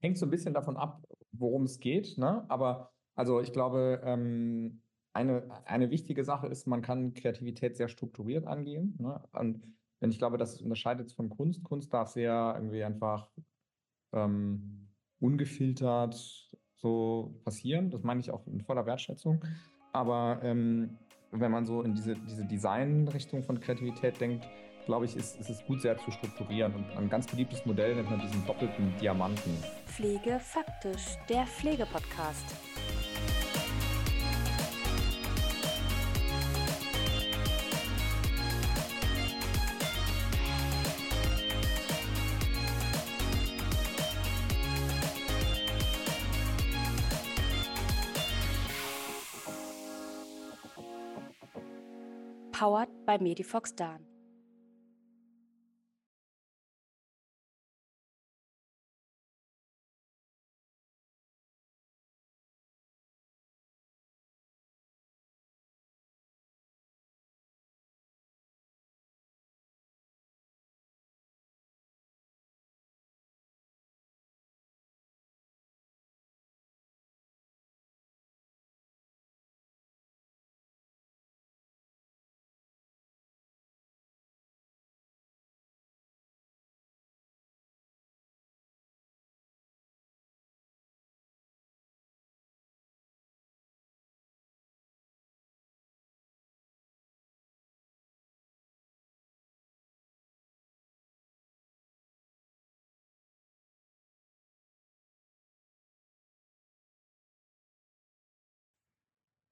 hängt so ein bisschen davon ab, worum es geht. Ne? Aber also ich glaube, ähm, eine, eine wichtige Sache ist, man kann Kreativität sehr strukturiert angehen. Ne? Und wenn ich glaube, das unterscheidet von Kunst. Kunst darf sehr irgendwie einfach ähm, ungefiltert so passieren. Das meine ich auch in voller Wertschätzung. Aber ähm, wenn man so in diese, diese Design-Richtung von Kreativität denkt, glaube ich, ist, ist es gut sehr zu strukturieren. Und ein ganz beliebtes Modell nennt man diesen doppelten Diamanten. Pflege faktisch, der Pflegepodcast. Powered by Medifox Dan.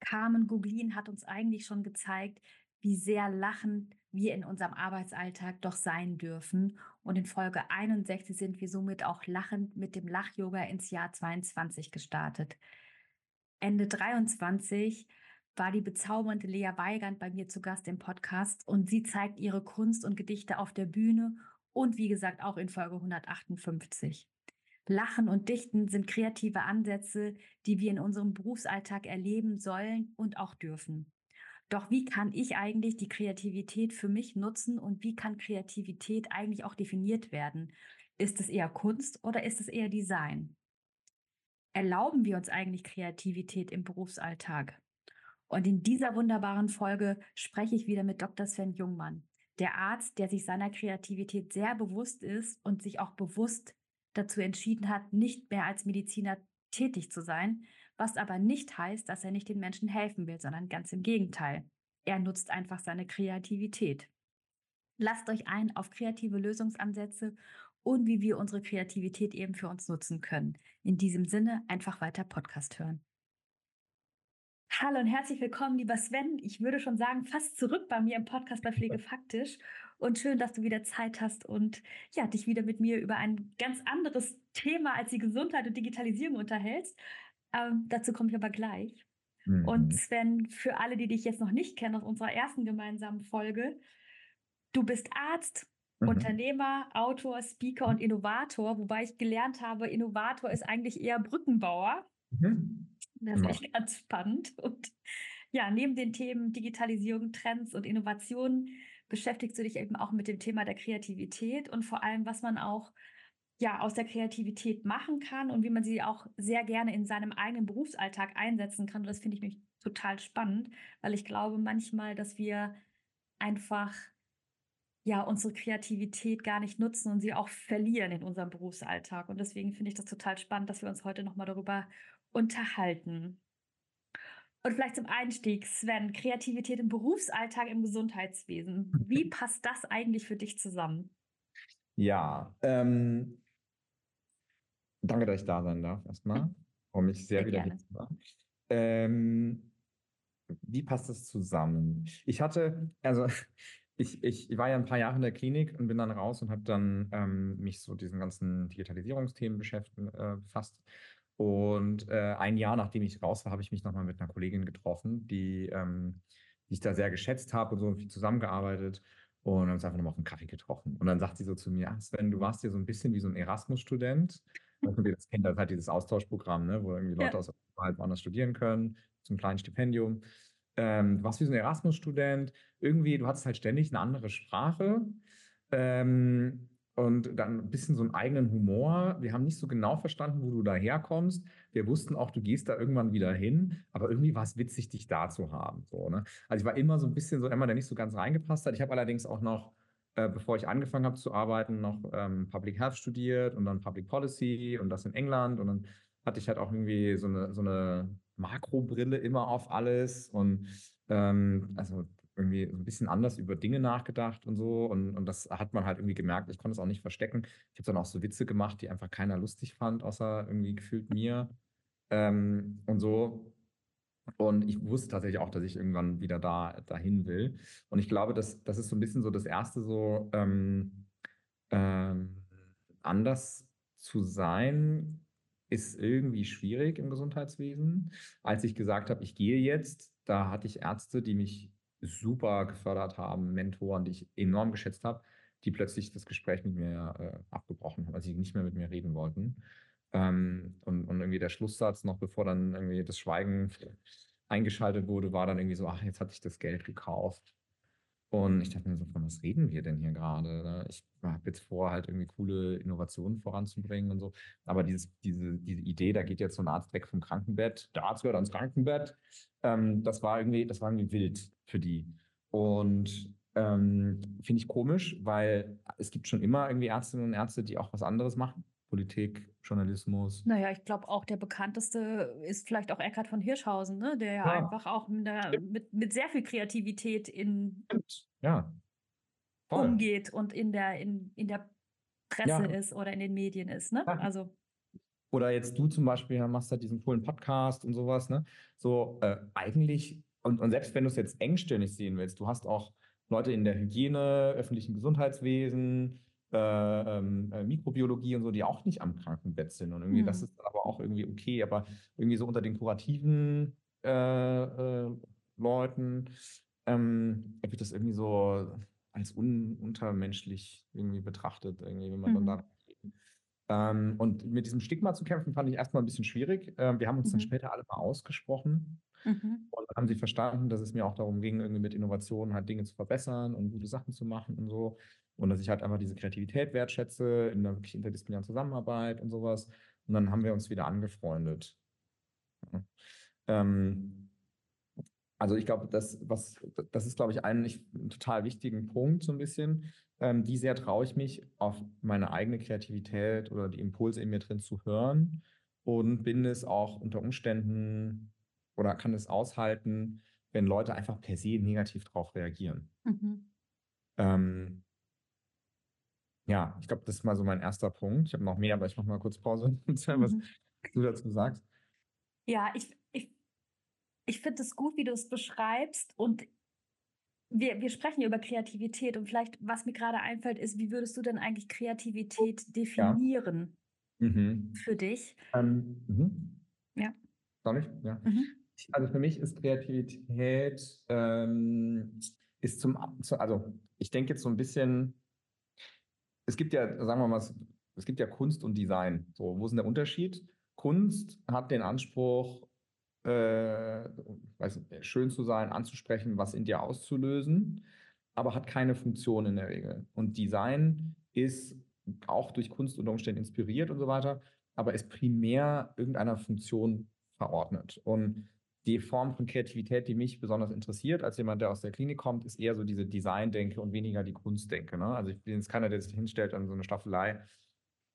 Carmen Guglin hat uns eigentlich schon gezeigt, wie sehr lachend wir in unserem Arbeitsalltag doch sein dürfen. Und in Folge 61 sind wir somit auch lachend mit dem Lach-Yoga ins Jahr 22 gestartet. Ende 23 war die bezaubernde Lea Weigand bei mir zu Gast im Podcast und sie zeigt ihre Kunst und Gedichte auf der Bühne und wie gesagt auch in Folge 158. Lachen und Dichten sind kreative Ansätze, die wir in unserem Berufsalltag erleben sollen und auch dürfen. Doch wie kann ich eigentlich die Kreativität für mich nutzen und wie kann Kreativität eigentlich auch definiert werden? Ist es eher Kunst oder ist es eher Design? Erlauben wir uns eigentlich Kreativität im Berufsalltag? Und in dieser wunderbaren Folge spreche ich wieder mit Dr. Sven Jungmann, der Arzt, der sich seiner Kreativität sehr bewusst ist und sich auch bewusst dazu entschieden hat, nicht mehr als Mediziner tätig zu sein, was aber nicht heißt, dass er nicht den Menschen helfen will, sondern ganz im Gegenteil. Er nutzt einfach seine Kreativität. Lasst euch ein auf kreative Lösungsansätze und wie wir unsere Kreativität eben für uns nutzen können. In diesem Sinne einfach weiter Podcast hören. Hallo und herzlich willkommen, lieber Sven. Ich würde schon sagen, fast zurück bei mir im Podcast bei Pflege Faktisch. Und schön, dass du wieder Zeit hast und ja, dich wieder mit mir über ein ganz anderes Thema als die Gesundheit und Digitalisierung unterhältst. Ähm, dazu komme ich aber gleich. Mhm. Und Sven, für alle, die dich jetzt noch nicht kennen aus unserer ersten gemeinsamen Folge, du bist Arzt, mhm. Unternehmer, Autor, Speaker und Innovator, wobei ich gelernt habe, Innovator ist eigentlich eher Brückenbauer. Mhm. Das ist echt ganz spannend. Und ja, neben den Themen Digitalisierung, Trends und Innovation beschäftigst du dich eben auch mit dem Thema der Kreativität und vor allem, was man auch ja aus der Kreativität machen kann und wie man sie auch sehr gerne in seinem eigenen Berufsalltag einsetzen kann. Und das finde ich mich total spannend, weil ich glaube manchmal, dass wir einfach ja unsere Kreativität gar nicht nutzen und sie auch verlieren in unserem Berufsalltag. Und deswegen finde ich das total spannend, dass wir uns heute nochmal darüber unterhalten. Und vielleicht zum Einstieg, Sven, Kreativität im Berufsalltag im Gesundheitswesen. Wie passt das eigentlich für dich zusammen? Ja, ähm, danke, dass ich da sein darf erstmal. Freue mich sehr, sehr wieder hier zu sein. Ähm, wie passt das zusammen? Ich hatte, also ich, ich war ja ein paar Jahre in der Klinik und bin dann raus und habe dann ähm, mich so diesen ganzen Digitalisierungsthemen beschäftigt, äh, befasst und äh, ein Jahr nachdem ich raus war, habe ich mich nochmal mit einer Kollegin getroffen, die, ähm, die ich da sehr geschätzt habe und so viel zusammengearbeitet. Und haben uns einfach nochmal auf einen Kaffee getroffen. Und dann sagt sie so zu mir, ah, Sven, du warst hier so ein bisschen wie so ein Erasmus-Student. Das kennt, das halt dieses Austauschprogramm, ne, wo irgendwie Leute ja. aus halt woanders studieren können, zum kleinen Stipendium. Ähm, du warst wie so ein Erasmus-Student. Irgendwie, du hattest halt ständig eine andere Sprache. Ähm, und dann ein bisschen so einen eigenen Humor. Wir haben nicht so genau verstanden, wo du da herkommst. Wir wussten auch, du gehst da irgendwann wieder hin, aber irgendwie war es witzig, dich da zu haben. So, ne? Also ich war immer so ein bisschen so immer, der nicht so ganz reingepasst hat. Ich habe allerdings auch noch, äh, bevor ich angefangen habe zu arbeiten, noch ähm, Public Health studiert und dann Public Policy und das in England. Und dann hatte ich halt auch irgendwie so eine, so eine Makrobrille immer auf alles. Und ähm, also irgendwie so ein bisschen anders über Dinge nachgedacht und so. Und, und das hat man halt irgendwie gemerkt. Ich konnte es auch nicht verstecken. Ich habe dann auch so Witze gemacht, die einfach keiner lustig fand, außer irgendwie gefühlt mir. Ähm, und so. Und ich wusste tatsächlich auch, dass ich irgendwann wieder da dahin will. Und ich glaube, dass das ist so ein bisschen so das erste so ähm, ähm, anders zu sein, ist irgendwie schwierig im Gesundheitswesen. Als ich gesagt habe, ich gehe jetzt, da hatte ich Ärzte, die mich super gefördert haben, Mentoren, die ich enorm geschätzt habe, die plötzlich das Gespräch mit mir äh, abgebrochen haben, weil sie nicht mehr mit mir reden wollten. Ähm, und, und irgendwie der Schlusssatz, noch bevor dann irgendwie das Schweigen eingeschaltet wurde, war dann irgendwie so, ach, jetzt hatte ich das Geld gekauft. Und ich dachte mir so, von was reden wir denn hier gerade? Ne? Ich habe jetzt vor, halt irgendwie coole Innovationen voranzubringen und so. Aber dieses, diese, diese Idee, da geht jetzt so ein Arzt weg vom Krankenbett, der Arzt gehört ans Krankenbett, ähm, das war irgendwie, das war irgendwie wild für die. Und ähm, finde ich komisch, weil es gibt schon immer irgendwie Ärztinnen und Ärzte, die auch was anderes machen. Politik, Journalismus. Naja, ich glaube auch der bekannteste ist vielleicht auch Eckhard von Hirschhausen, ne? der ja, einfach auch mit, der, mit, mit, sehr viel Kreativität in ja. umgeht und in der, in, in der Presse ja. ist oder in den Medien ist. Ne? Also. Oder jetzt du zum Beispiel machst halt diesen coolen Podcast und sowas, ne? So äh, eigentlich, und, und selbst wenn du es jetzt engstirnig sehen willst, du hast auch Leute in der Hygiene, öffentlichen Gesundheitswesen, äh, ähm, äh, Mikrobiologie und so, die auch nicht am Krankenbett sind. Und irgendwie, mhm. das ist aber auch irgendwie okay, aber irgendwie so unter den kurativen äh, äh Leuten ähm, wird das irgendwie so als un untermenschlich irgendwie betrachtet, irgendwie, wenn man mhm. dann da ähm, und mit diesem Stigma zu kämpfen, fand ich erstmal ein bisschen schwierig. Ähm, wir haben uns mhm. dann später alle mal ausgesprochen mhm. und haben sie verstanden, dass es mir auch darum ging, irgendwie mit Innovationen halt Dinge zu verbessern und gute Sachen zu machen und so. Und dass ich halt einfach diese Kreativität wertschätze in einer wirklich interdisziplinären Zusammenarbeit und sowas. Und dann haben wir uns wieder angefreundet. Ja. Ähm, also ich glaube, das, was, das ist, glaube ich, ein, ein total wichtigen Punkt so ein bisschen. Ähm, wie sehr traue ich mich, auf meine eigene Kreativität oder die Impulse in mir drin zu hören und bin es auch unter Umständen oder kann es aushalten, wenn Leute einfach per se negativ darauf reagieren. Mhm. Ähm, ja, ich glaube, das ist mal so mein erster Punkt. Ich habe noch mehr, aber ich mache mal kurz Pause und was mhm. du dazu sagst. Ja, ich, ich, ich finde es gut, wie du es beschreibst. Und wir, wir sprechen über Kreativität. Und vielleicht, was mir gerade einfällt, ist, wie würdest du denn eigentlich Kreativität definieren ja. mhm. für dich? Ähm, mhm. Ja. Soll ich? Ja. Mhm. Also für mich ist Kreativität ähm, ist zum, also ich denke jetzt so ein bisschen es gibt ja, sagen wir mal, es gibt ja Kunst und Design. So, wo ist denn der Unterschied? Kunst hat den Anspruch, äh, nicht, schön zu sein, anzusprechen, was in dir auszulösen, aber hat keine Funktion in der Regel. Und Design ist auch durch Kunst unter Umständen inspiriert und so weiter, aber ist primär irgendeiner Funktion verordnet. Und die Form von Kreativität, die mich besonders interessiert, als jemand, der aus der Klinik kommt, ist eher so diese Design-Denke und weniger die Kunstdenke. Ne? Also ich bin jetzt keiner, der sich hinstellt an so eine Staffelei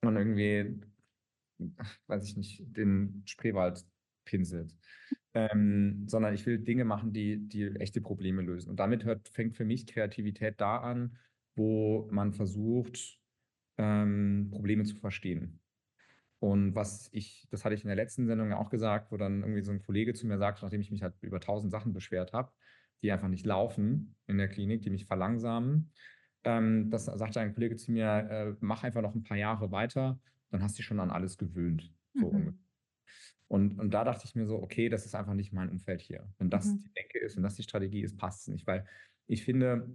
und irgendwie, weiß ich nicht, den Spreewald pinselt. Ähm, sondern ich will Dinge machen, die, die echte Probleme lösen. Und damit hört, fängt für mich Kreativität da an, wo man versucht, ähm, Probleme zu verstehen. Und was ich, das hatte ich in der letzten Sendung ja auch gesagt, wo dann irgendwie so ein Kollege zu mir sagt, nachdem ich mich halt über tausend Sachen beschwert habe, die einfach nicht laufen in der Klinik, die mich verlangsamen, ähm, das sagte ein Kollege zu mir, äh, mach einfach noch ein paar Jahre weiter, dann hast du dich schon an alles gewöhnt. So mhm. und, und da dachte ich mir so, okay, das ist einfach nicht mein Umfeld hier. Wenn das mhm. die Denke ist, wenn das die Strategie ist, passt es nicht. Weil ich finde,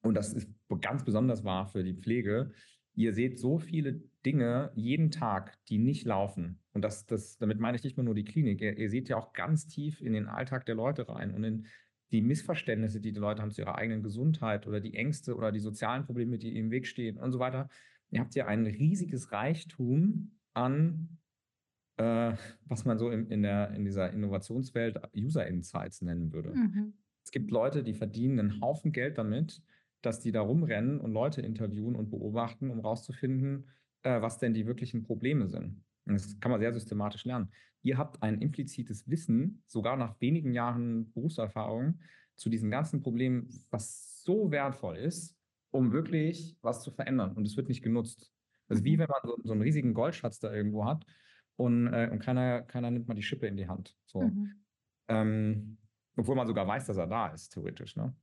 und das ist ganz besonders wahr für die Pflege, ihr seht so viele Dinge jeden Tag, die nicht laufen. Und das, das, damit meine ich nicht mehr nur die Klinik. Ihr, ihr seht ja auch ganz tief in den Alltag der Leute rein und in die Missverständnisse, die die Leute haben zu ihrer eigenen Gesundheit oder die Ängste oder die sozialen Probleme, die im Weg stehen und so weiter. ihr habt ja ein riesiges Reichtum an, äh, was man so in, in, der, in dieser Innovationswelt User Insights nennen würde. Mhm. Es gibt Leute, die verdienen einen Haufen Geld damit, dass die da rumrennen und Leute interviewen und beobachten, um rauszufinden, äh, was denn die wirklichen Probleme sind. Und das kann man sehr systematisch lernen. Ihr habt ein implizites Wissen, sogar nach wenigen Jahren Berufserfahrung, zu diesen ganzen Problemen, was so wertvoll ist, um wirklich was zu verändern. Und es wird nicht genutzt. Also wie mhm. wenn man so, so einen riesigen Goldschatz da irgendwo hat und, äh, und keiner, keiner nimmt mal die Schippe in die Hand. So. Mhm. Ähm, obwohl man sogar weiß, dass er da ist, theoretisch. Ne?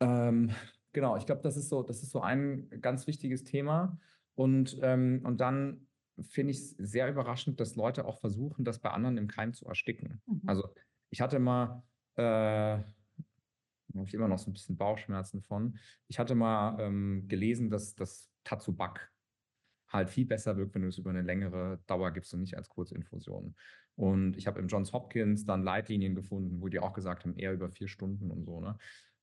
Ähm, genau, ich glaube, das ist so, das ist so ein ganz wichtiges Thema. Und, ähm, und dann finde ich es sehr überraschend, dass Leute auch versuchen, das bei anderen im Keim zu ersticken. Mhm. Also ich hatte mal, äh, habe ich immer noch so ein bisschen Bauchschmerzen von. Ich hatte mal ähm, gelesen, dass das Tatsubak halt viel besser wirkt, wenn du es über eine längere Dauer gibst und nicht als Kurzinfusion. Und ich habe im Johns Hopkins dann Leitlinien gefunden, wo die auch gesagt haben, eher über vier Stunden und so. Ne?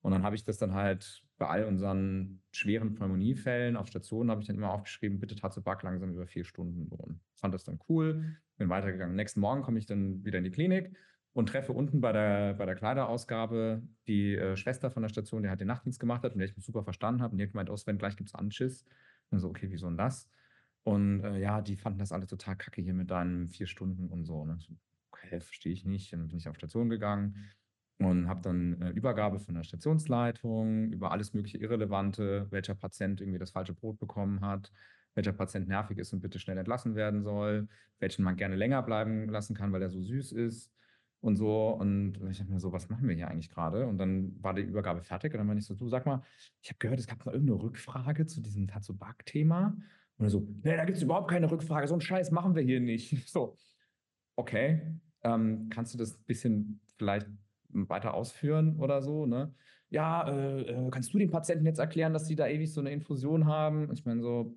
Und dann habe ich das dann halt bei all unseren schweren Pneumoniefällen auf Stationen habe ich dann immer aufgeschrieben, bitte Tatzebak langsam über vier Stunden. Und fand das dann cool, bin weitergegangen. Nächsten Morgen komme ich dann wieder in die Klinik und treffe unten bei der, bei der Kleiderausgabe die äh, Schwester von der Station, die halt den Nachtdienst gemacht hat und der ich mich super verstanden habe. Und die hat gemeint, Sven, gleich gibt es Anschiss. Und so, okay, wieso denn das? Und äh, ja, die fanden das alle total kacke hier mit deinen vier Stunden und so. Ne? Okay, verstehe ich nicht. Und dann bin ich auf Station gegangen und habe dann äh, Übergabe von der Stationsleitung über alles mögliche Irrelevante, welcher Patient irgendwie das falsche Brot bekommen hat, welcher Patient nervig ist und bitte schnell entlassen werden soll, welchen man gerne länger bleiben lassen kann, weil er so süß ist und so. Und ich habe mir so, was machen wir hier eigentlich gerade? Und dann war die Übergabe fertig und dann war ich so, du sag mal, ich habe gehört, es gab noch irgendeine Rückfrage zu diesem Tatsubak-Thema. Und er so, nee, da gibt es überhaupt keine Rückfrage, so einen Scheiß machen wir hier nicht. So, okay, ähm, kannst du das ein bisschen vielleicht weiter ausführen oder so, ne? Ja, äh, äh, kannst du den Patienten jetzt erklären, dass sie da ewig so eine Infusion haben? Ich meine, so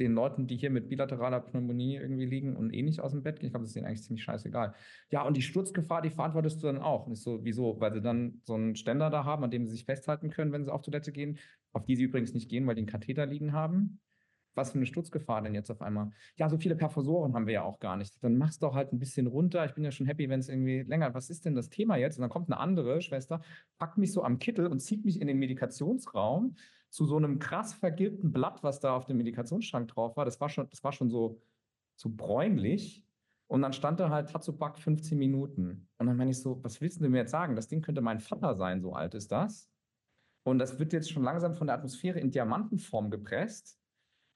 den Leuten, die hier mit bilateraler Pneumonie irgendwie liegen und eh nicht aus dem Bett gehen, ich glaube, das ist denen eigentlich ziemlich scheißegal. Ja, und die Sturzgefahr, die verantwortest du dann auch. Und so, wieso? Weil sie dann so einen Ständer da haben, an dem sie sich festhalten können, wenn sie auf Toilette gehen, auf die sie übrigens nicht gehen, weil die einen Katheter liegen haben was für eine Sturzgefahr denn jetzt auf einmal? Ja, so viele Perfosoren haben wir ja auch gar nicht. Dann mach's doch halt ein bisschen runter. Ich bin ja schon happy, wenn es irgendwie länger. Was ist denn das Thema jetzt? Und dann kommt eine andere Schwester, packt mich so am Kittel und zieht mich in den Medikationsraum zu so einem krass vergilbten Blatt, was da auf dem Medikationsschrank drauf war. Das war schon, das war schon so, so bräunlich. Und dann stand da halt Tatsubak 15 Minuten. Und dann meine ich so, was willst du mir jetzt sagen? Das Ding könnte mein Vater sein, so alt ist das. Und das wird jetzt schon langsam von der Atmosphäre in Diamantenform gepresst.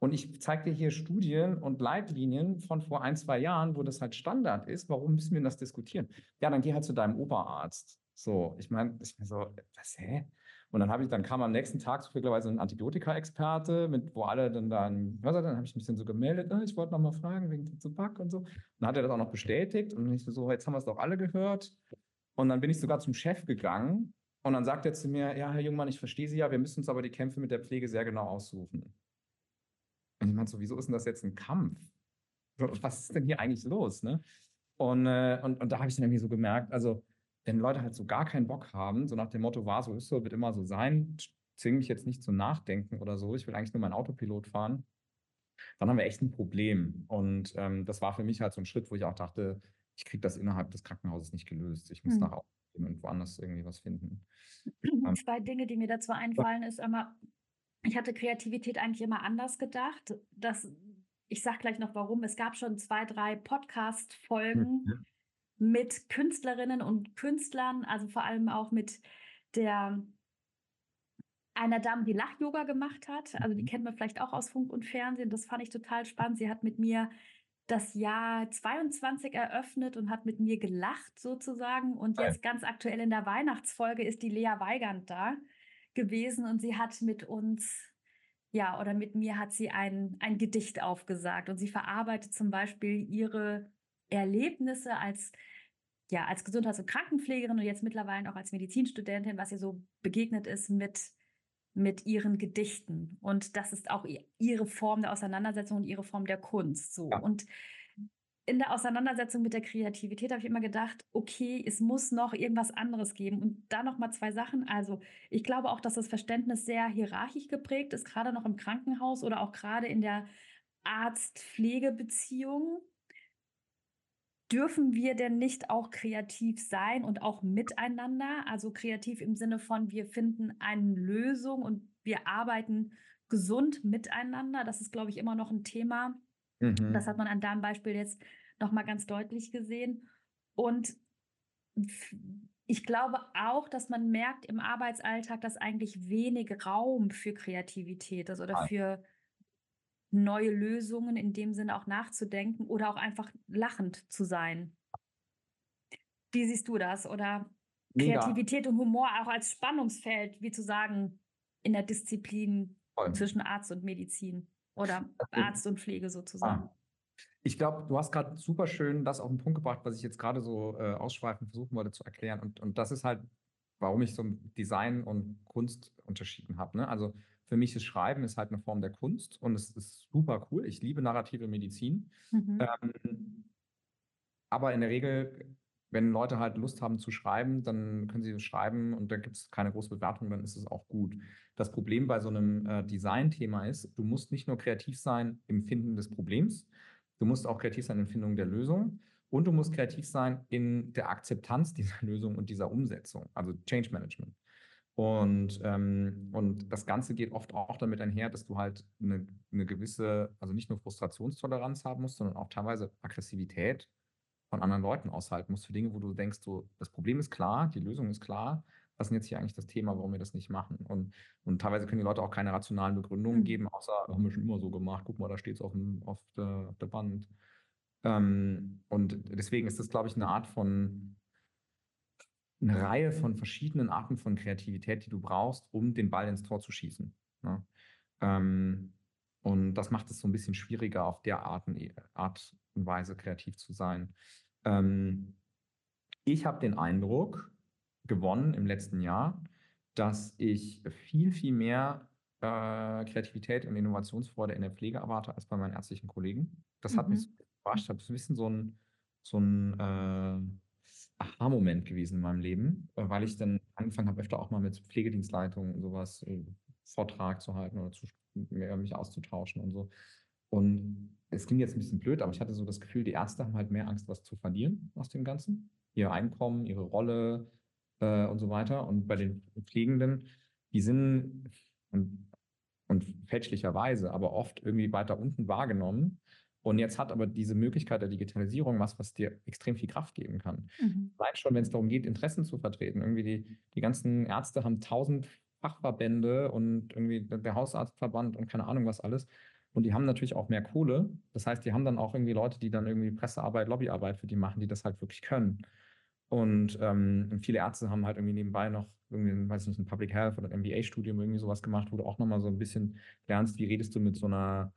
Und ich zeige dir hier Studien und Leitlinien von vor ein, zwei Jahren, wo das halt Standard ist. Warum müssen wir das diskutieren? Ja, dann geh halt zu deinem Oberarzt. So, ich meine, ich bin so, was, hä? Und dann habe ich, dann kam am nächsten Tag zufälligerweise ein Antibiotika-Experte, mit, wo alle dann dann, was dann habe ich ein bisschen so gemeldet, äh, ich wollte noch mal fragen wegen Tabak und so. Und dann hat er das auch noch bestätigt und ich so, jetzt haben wir es doch alle gehört. Und dann bin ich sogar zum Chef gegangen und dann sagt er zu mir, ja, Herr Jungmann, ich verstehe Sie ja, wir müssen uns aber die Kämpfe mit der Pflege sehr genau aussuchen. Und ich meinte so, wieso ist denn das jetzt ein Kampf? Was ist denn hier eigentlich los? Ne? Und, äh, und, und da habe ich dann irgendwie so gemerkt, also wenn Leute halt so gar keinen Bock haben, so nach dem Motto, war so ist so, wird immer so sein, zwinge mich jetzt nicht zum Nachdenken oder so, ich will eigentlich nur meinen Autopilot fahren, dann haben wir echt ein Problem. Und ähm, das war für mich halt so ein Schritt, wo ich auch dachte, ich kriege das innerhalb des Krankenhauses nicht gelöst. Ich muss hm. nach Hause gehen und woanders irgendwie was finden. Zwei Dinge, die mir dazu einfallen, ist einmal, ich hatte Kreativität eigentlich immer anders gedacht. Das, ich sage gleich noch warum. Es gab schon zwei, drei Podcast-Folgen mhm. mit Künstlerinnen und Künstlern, also vor allem auch mit der einer Dame, die Lach-Yoga gemacht hat. Also die mhm. kennt man vielleicht auch aus Funk und Fernsehen. Das fand ich total spannend. Sie hat mit mir das Jahr 22 eröffnet und hat mit mir gelacht sozusagen. Und jetzt ganz aktuell in der Weihnachtsfolge ist die Lea Weigand da gewesen und sie hat mit uns, ja, oder mit mir hat sie ein, ein Gedicht aufgesagt und sie verarbeitet zum Beispiel ihre Erlebnisse als ja, als Gesundheits- und Krankenpflegerin und jetzt mittlerweile auch als Medizinstudentin, was ihr so begegnet ist mit, mit ihren Gedichten. Und das ist auch ihre Form der Auseinandersetzung und ihre Form der Kunst. So. Ja. Und in der Auseinandersetzung mit der Kreativität habe ich immer gedacht, okay, es muss noch irgendwas anderes geben. Und da noch mal zwei Sachen. Also, ich glaube auch, dass das Verständnis sehr hierarchisch geprägt ist, gerade noch im Krankenhaus oder auch gerade in der Arzt-Pflege-Beziehung. Dürfen wir denn nicht auch kreativ sein und auch miteinander? Also kreativ im Sinne von, wir finden eine Lösung und wir arbeiten gesund miteinander. Das ist, glaube ich, immer noch ein Thema Mhm. Das hat man an deinem Beispiel jetzt nochmal ganz deutlich gesehen. Und ich glaube auch, dass man merkt im Arbeitsalltag, dass eigentlich wenig Raum für Kreativität ist oder für neue Lösungen in dem Sinne auch nachzudenken oder auch einfach lachend zu sein. Wie siehst du das? Oder Mega. Kreativität und Humor auch als Spannungsfeld, wie zu sagen, in der Disziplin Voll. zwischen Arzt und Medizin? Oder Arzt und Pflege sozusagen. Ah. Ich glaube, du hast gerade super schön das auf den Punkt gebracht, was ich jetzt gerade so äh, ausschweifend versuchen wollte zu erklären. Und, und das ist halt, warum ich so Design und Kunst unterschieden habe. Ne? Also für mich ist Schreiben ist halt eine Form der Kunst und es ist super cool. Ich liebe narrative Medizin. Mhm. Ähm, aber in der Regel wenn Leute halt Lust haben zu schreiben, dann können sie das schreiben und da gibt es keine große Bewertung, dann ist es auch gut. Das Problem bei so einem äh, Design-Thema ist, du musst nicht nur kreativ sein im Finden des Problems, du musst auch kreativ sein in der Findung der Lösung und du musst kreativ sein in der Akzeptanz dieser Lösung und dieser Umsetzung, also Change Management. Und, ähm, und das Ganze geht oft auch damit einher, dass du halt eine, eine gewisse, also nicht nur Frustrationstoleranz haben musst, sondern auch teilweise Aggressivität von anderen Leuten aushalten musst für Dinge, wo du denkst, so, das Problem ist klar, die Lösung ist klar, was ist jetzt hier eigentlich das Thema, warum wir das nicht machen? Und, und teilweise können die Leute auch keine rationalen Begründungen mhm. geben, außer, haben wir schon immer so gemacht, guck mal, da steht es auf, auf, der, auf der Band. Ähm, und deswegen ist das, glaube ich, eine Art von, eine Reihe von verschiedenen Arten von Kreativität, die du brauchst, um den Ball ins Tor zu schießen. Ne? Ähm, und das macht es so ein bisschen schwieriger, auf der Art und Weise kreativ zu sein. Ähm, ich habe den Eindruck gewonnen im letzten Jahr, dass ich viel, viel mehr äh, Kreativität und Innovationsfreude in der Pflege erwarte als bei meinen ärztlichen Kollegen. Das mhm. hat mich so überrascht. Das ist ein bisschen so ein, so ein äh, Aha-Moment gewesen in meinem Leben, äh, weil ich dann angefangen habe, öfter auch mal mit Pflegedienstleitungen und sowas äh, Vortrag zu halten oder zu, mich auszutauschen und so. Und es klingt jetzt ein bisschen blöd, aber ich hatte so das Gefühl, die Ärzte haben halt mehr Angst, was zu verlieren aus dem Ganzen. Ihr Einkommen, ihre Rolle äh, und so weiter. Und bei den Pflegenden, die sind und, und fälschlicherweise, aber oft irgendwie weiter unten wahrgenommen. Und jetzt hat aber diese Möglichkeit der Digitalisierung was, was dir extrem viel Kraft geben kann. Mhm. Allein schon, wenn es darum geht, Interessen zu vertreten. Irgendwie die, die ganzen Ärzte haben tausend Fachverbände und irgendwie der Hausarztverband und keine Ahnung was alles. Und die haben natürlich auch mehr Kohle. Das heißt, die haben dann auch irgendwie Leute, die dann irgendwie Pressearbeit, Lobbyarbeit für die machen, die das halt wirklich können. Und ähm, viele Ärzte haben halt irgendwie nebenbei noch irgendwie, weiß ich nicht, ein Public Health oder ein MBA-Studium irgendwie sowas gemacht, wo du auch nochmal so ein bisschen lernst, wie redest du mit so einer,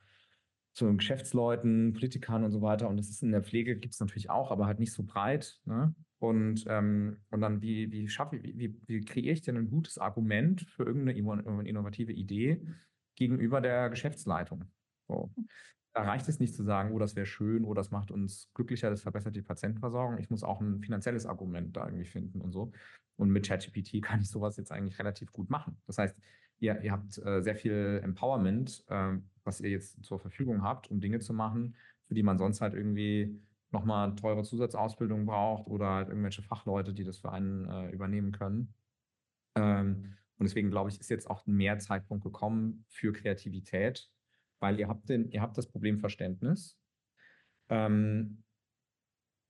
so Geschäftsleuten, Politikern und so weiter. Und das ist in der Pflege, gibt es natürlich auch, aber halt nicht so breit. Ne? Und, ähm, und dann, wie, wie schaffe ich, wie, wie kreiere ich denn ein gutes Argument für irgendeine innovative Idee gegenüber der Geschäftsleitung? So. Da reicht es nicht zu sagen, oh, das wäre schön, oh, das macht uns glücklicher, das verbessert die Patientenversorgung. Ich muss auch ein finanzielles Argument da irgendwie finden und so. Und mit ChatGPT kann ich sowas jetzt eigentlich relativ gut machen. Das heißt, ihr, ihr habt äh, sehr viel Empowerment, äh, was ihr jetzt zur Verfügung habt, um Dinge zu machen, für die man sonst halt irgendwie nochmal teure Zusatzausbildung braucht oder halt irgendwelche Fachleute, die das für einen äh, übernehmen können. Ähm, und deswegen glaube ich, ist jetzt auch mehr Zeitpunkt gekommen für Kreativität, weil ihr habt, den, ihr habt das Problemverständnis ähm,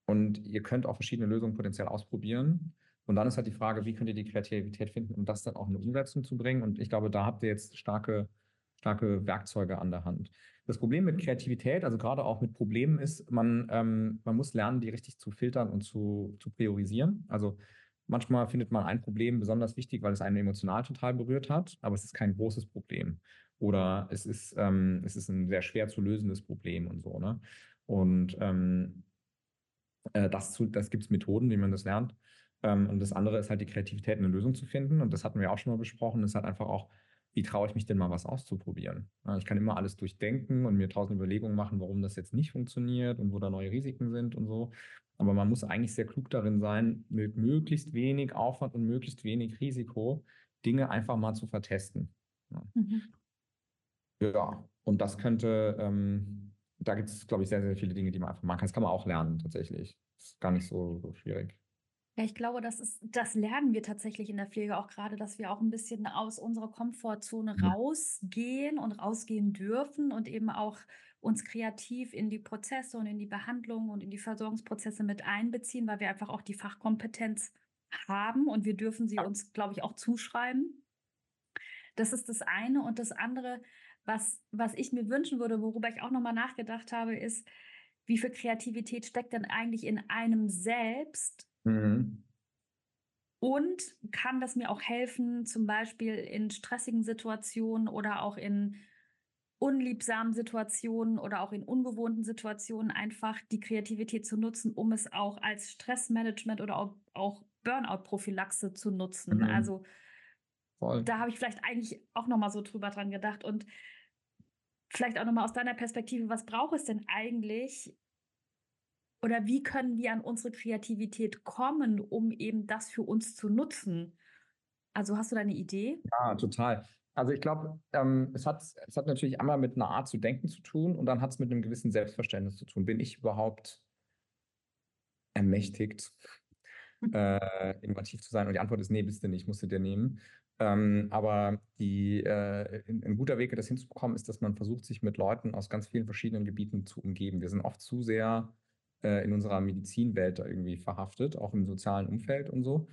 und ihr könnt auch verschiedene Lösungen potenziell ausprobieren. Und dann ist halt die Frage, wie könnt ihr die Kreativität finden, um das dann auch in eine Umsetzung zu bringen. Und ich glaube, da habt ihr jetzt starke, starke Werkzeuge an der Hand. Das Problem mit Kreativität, also gerade auch mit Problemen, ist, man, ähm, man muss lernen, die richtig zu filtern und zu, zu priorisieren. Also manchmal findet man ein Problem besonders wichtig, weil es einen emotional total berührt hat, aber es ist kein großes Problem oder es ist, ähm, es ist ein sehr schwer zu lösendes Problem und so. Ne? Und ähm, äh, das, das gibt es Methoden, wie man das lernt. Ähm, und das andere ist halt die Kreativität, eine Lösung zu finden. Und das hatten wir auch schon mal besprochen. Es ist halt einfach auch wie traue ich mich denn mal was auszuprobieren? Ich kann immer alles durchdenken und mir tausend Überlegungen machen, warum das jetzt nicht funktioniert und wo da neue Risiken sind und so. Aber man muss eigentlich sehr klug darin sein, mit möglichst wenig Aufwand und möglichst wenig Risiko Dinge einfach mal zu vertesten. Mhm. Ja und das könnte, ähm, da gibt es, glaube ich, sehr, sehr viele Dinge, die man einfach machen kann. Das kann man auch lernen, tatsächlich. Das ist gar nicht so, so schwierig. Ja, ich glaube, das ist, das lernen wir tatsächlich in der Pflege auch gerade, dass wir auch ein bisschen aus unserer Komfortzone mhm. rausgehen und rausgehen dürfen und eben auch uns kreativ in die Prozesse und in die Behandlung und in die Versorgungsprozesse mit einbeziehen, weil wir einfach auch die Fachkompetenz haben und wir dürfen sie uns, glaube ich, auch zuschreiben. Das ist das eine. Und das andere, was, was ich mir wünschen würde, worüber ich auch nochmal nachgedacht habe, ist, wie viel Kreativität steckt denn eigentlich in einem selbst? Mhm. Und kann das mir auch helfen, zum Beispiel in stressigen Situationen oder auch in unliebsamen Situationen oder auch in ungewohnten Situationen einfach die Kreativität zu nutzen, um es auch als Stressmanagement oder auch, Burnout-Prophylaxe zu nutzen. Mhm. Also Voll. da habe ich vielleicht eigentlich auch noch mal so drüber dran gedacht und vielleicht auch noch mal aus deiner Perspektive, was braucht es denn eigentlich oder wie können wir an unsere Kreativität kommen, um eben das für uns zu nutzen? Also hast du da eine Idee? Ja, total. Also ich glaube, ähm, es, hat, es hat natürlich einmal mit einer Art zu denken zu tun und dann hat es mit einem gewissen Selbstverständnis zu tun. Bin ich überhaupt ermächtigt, mhm. äh, innovativ zu sein? Und die Antwort ist, nee, bist du nicht, musst du dir nehmen. Ähm, aber die, äh, ein, guter Weg, das hinzubekommen, ist, dass man versucht, sich mit Leuten aus ganz vielen verschiedenen Gebieten zu umgeben. Wir sind oft zu sehr äh, in unserer Medizinwelt da irgendwie verhaftet, auch im sozialen Umfeld und so.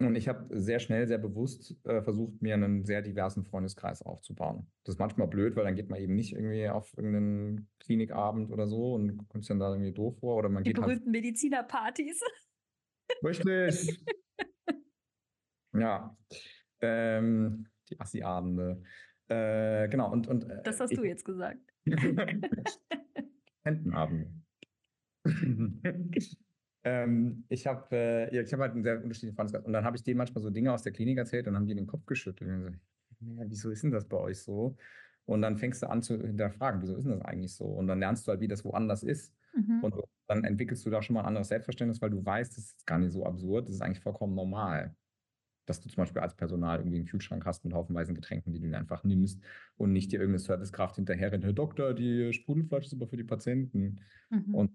Und ich habe sehr schnell, sehr bewusst äh, versucht, mir einen sehr diversen Freundeskreis aufzubauen. Das ist manchmal blöd, weil dann geht man eben nicht irgendwie auf irgendeinen Klinikabend oder so und kommt dann da irgendwie doof vor. Oder man die geht halt berühmten halt Medizinerpartys. Richtig. ja. Ähm, die Assi-Abende. Äh, genau. Und, und, äh, das hast ich, du jetzt gesagt. Entenabende. Ähm, ich habe äh, ja, hab halt einen sehr unterschiedlichen Freundeskreis. Und dann habe ich denen manchmal so Dinge aus der Klinik erzählt und haben die den Kopf geschüttelt. Und so, ja, wieso ist denn das bei euch so? Und dann fängst du an zu hinterfragen, wieso ist denn das eigentlich so? Und dann lernst du halt, wie das woanders ist. Mhm. Und dann entwickelst du da schon mal ein anderes Selbstverständnis, weil du weißt, das ist gar nicht so absurd, das ist eigentlich vollkommen normal. Dass du zum Beispiel als Personal irgendwie einen Kühlschrank hast mit haufenweisen Getränken, die du einfach nimmst und nicht dir irgendeine Servicekraft hinterher rennt, Herr Doktor, die Sprudelflasche ist aber für die Patienten. Mhm. Und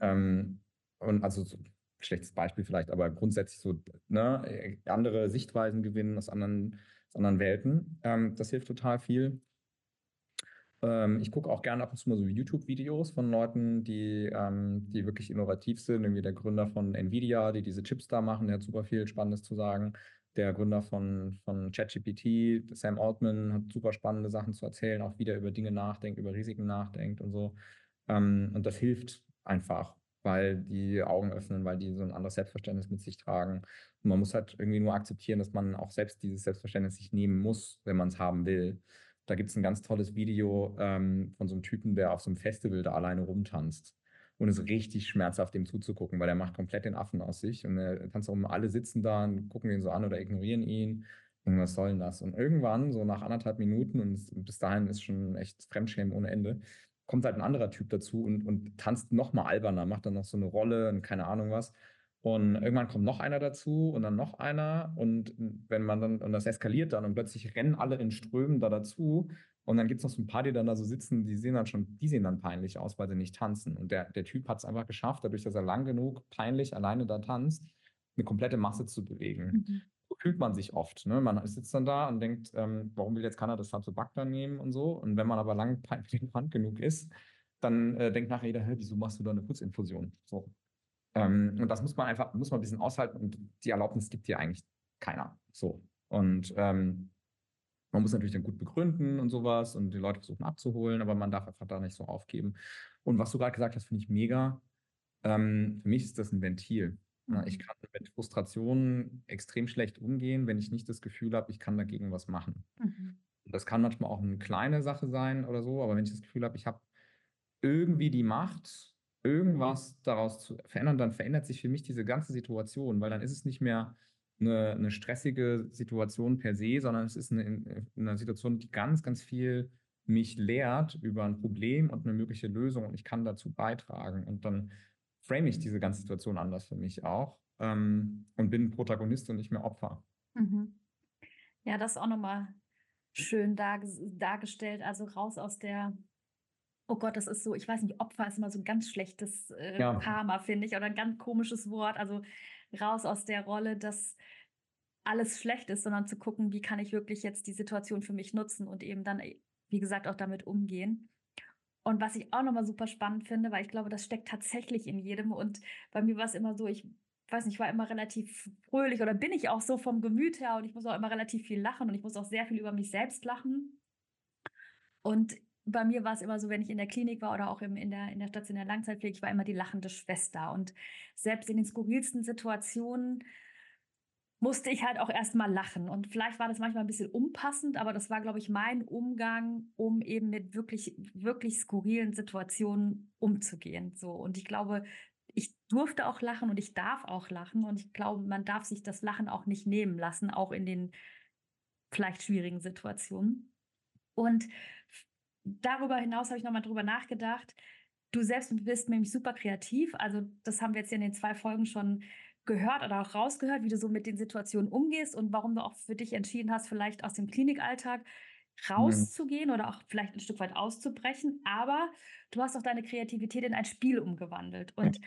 ähm, und also so schlechtes Beispiel vielleicht, aber grundsätzlich so ne, andere Sichtweisen gewinnen aus anderen, aus anderen Welten. Ähm, das hilft total viel. Ähm, ich gucke auch gerne ab und zu mal so YouTube-Videos von Leuten, die, ähm, die wirklich innovativ sind. Irgendwie der Gründer von Nvidia, die diese Chips da machen, der hat super viel Spannendes zu sagen. Der Gründer von, von ChatGPT, Sam Altman, hat super spannende Sachen zu erzählen, auch wieder über Dinge nachdenkt, über Risiken nachdenkt und so. Ähm, und das hilft einfach weil die Augen öffnen, weil die so ein anderes Selbstverständnis mit sich tragen. Und man muss halt irgendwie nur akzeptieren, dass man auch selbst dieses Selbstverständnis sich nehmen muss, wenn man es haben will. Da gibt es ein ganz tolles Video ähm, von so einem Typen, der auf so einem Festival da alleine rumtanzt. Und es ist richtig schmerzhaft, dem zuzugucken, weil er macht komplett den Affen aus sich. Und er tanzt immer, alle sitzen da und gucken ihn so an oder ignorieren ihn. Und was soll denn das? Und irgendwann, so nach anderthalb Minuten, und bis dahin ist schon echt Fremdschämen ohne Ende, kommt halt ein anderer Typ dazu und, und tanzt noch mal alberner, macht dann noch so eine Rolle und keine Ahnung was. Und irgendwann kommt noch einer dazu und dann noch einer. Und wenn man dann, und das eskaliert dann und plötzlich rennen alle in Strömen da dazu. Und dann gibt es noch so ein paar, die dann da so sitzen, die sehen dann schon, die sehen dann peinlich aus, weil sie nicht tanzen. Und der, der Typ hat es einfach geschafft, dadurch, dass er lang genug peinlich alleine da tanzt, eine komplette Masse zu bewegen. Mhm fühlt man sich oft. Ne? Man sitzt dann da und denkt, ähm, warum will jetzt keiner das Sabzobacter nehmen und so. Und wenn man aber lang Hand genug ist, dann äh, denkt nachher jeder, wieso machst du da eine Putzinfusion? So. Ähm, und das muss man einfach, muss man ein bisschen aushalten und die Erlaubnis gibt dir eigentlich keiner. So. Und ähm, man muss natürlich dann gut begründen und sowas und die Leute versuchen abzuholen, aber man darf einfach da nicht so aufgeben. Und was du gerade gesagt hast, finde ich mega. Ähm, für mich ist das ein Ventil. Ich mhm. kann mit Frustrationen extrem schlecht umgehen, wenn ich nicht das Gefühl habe, ich kann dagegen was machen. Mhm. Das kann manchmal auch eine kleine Sache sein oder so, aber wenn ich das Gefühl habe, ich habe irgendwie die Macht, irgendwas daraus zu verändern, dann verändert sich für mich diese ganze Situation, weil dann ist es nicht mehr eine, eine stressige Situation per se, sondern es ist eine, eine Situation, die ganz, ganz viel mich lehrt über ein Problem und eine mögliche Lösung und ich kann dazu beitragen. Und dann frame ich diese ganze Situation anders für mich auch ähm, und bin Protagonist und nicht mehr Opfer. Mhm. Ja, das ist auch nochmal schön dar dargestellt. Also raus aus der, oh Gott, das ist so, ich weiß nicht, Opfer ist immer so ein ganz schlechtes äh, ja. Karma, finde ich, oder ein ganz komisches Wort. Also raus aus der Rolle, dass alles schlecht ist, sondern zu gucken, wie kann ich wirklich jetzt die Situation für mich nutzen und eben dann, wie gesagt, auch damit umgehen. Und was ich auch nochmal super spannend finde, weil ich glaube, das steckt tatsächlich in jedem. Und bei mir war es immer so, ich weiß nicht, ich war immer relativ fröhlich oder bin ich auch so vom Gemüt her und ich muss auch immer relativ viel lachen und ich muss auch sehr viel über mich selbst lachen. Und bei mir war es immer so, wenn ich in der Klinik war oder auch im, in, der, in der stationären Langzeitpflege, ich war immer die lachende Schwester. Und selbst in den skurrilsten Situationen musste ich halt auch erstmal lachen. Und vielleicht war das manchmal ein bisschen unpassend, aber das war, glaube ich, mein Umgang, um eben mit wirklich, wirklich skurrilen Situationen umzugehen. So. Und ich glaube, ich durfte auch lachen und ich darf auch lachen. Und ich glaube, man darf sich das Lachen auch nicht nehmen lassen, auch in den vielleicht schwierigen Situationen. Und darüber hinaus habe ich nochmal drüber nachgedacht. Du selbst bist nämlich super kreativ. Also das haben wir jetzt ja in den zwei Folgen schon gehört oder auch rausgehört, wie du so mit den Situationen umgehst und warum du auch für dich entschieden hast, vielleicht aus dem Klinikalltag mhm. rauszugehen mhm. oder auch vielleicht ein Stück weit auszubrechen. Aber du hast auch deine Kreativität in ein Spiel umgewandelt. Und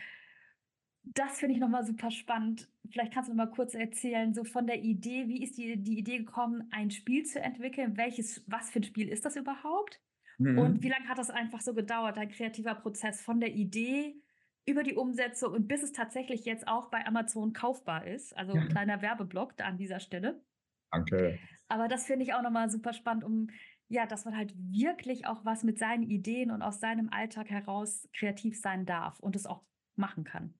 das finde ich nochmal super spannend. Vielleicht kannst du noch mal kurz erzählen, so von der Idee, wie ist die, die Idee gekommen, ein Spiel zu entwickeln? Welches, was für ein Spiel ist das überhaupt? Mhm. Und wie lange hat das einfach so gedauert, dein kreativer Prozess von der Idee über die Umsetzung und bis es tatsächlich jetzt auch bei Amazon kaufbar ist? Also ein kleiner Werbeblock da an dieser Stelle. Danke. Aber das finde ich auch nochmal super spannend, um ja, dass man halt wirklich auch was mit seinen Ideen und aus seinem Alltag heraus kreativ sein darf und es auch machen kann.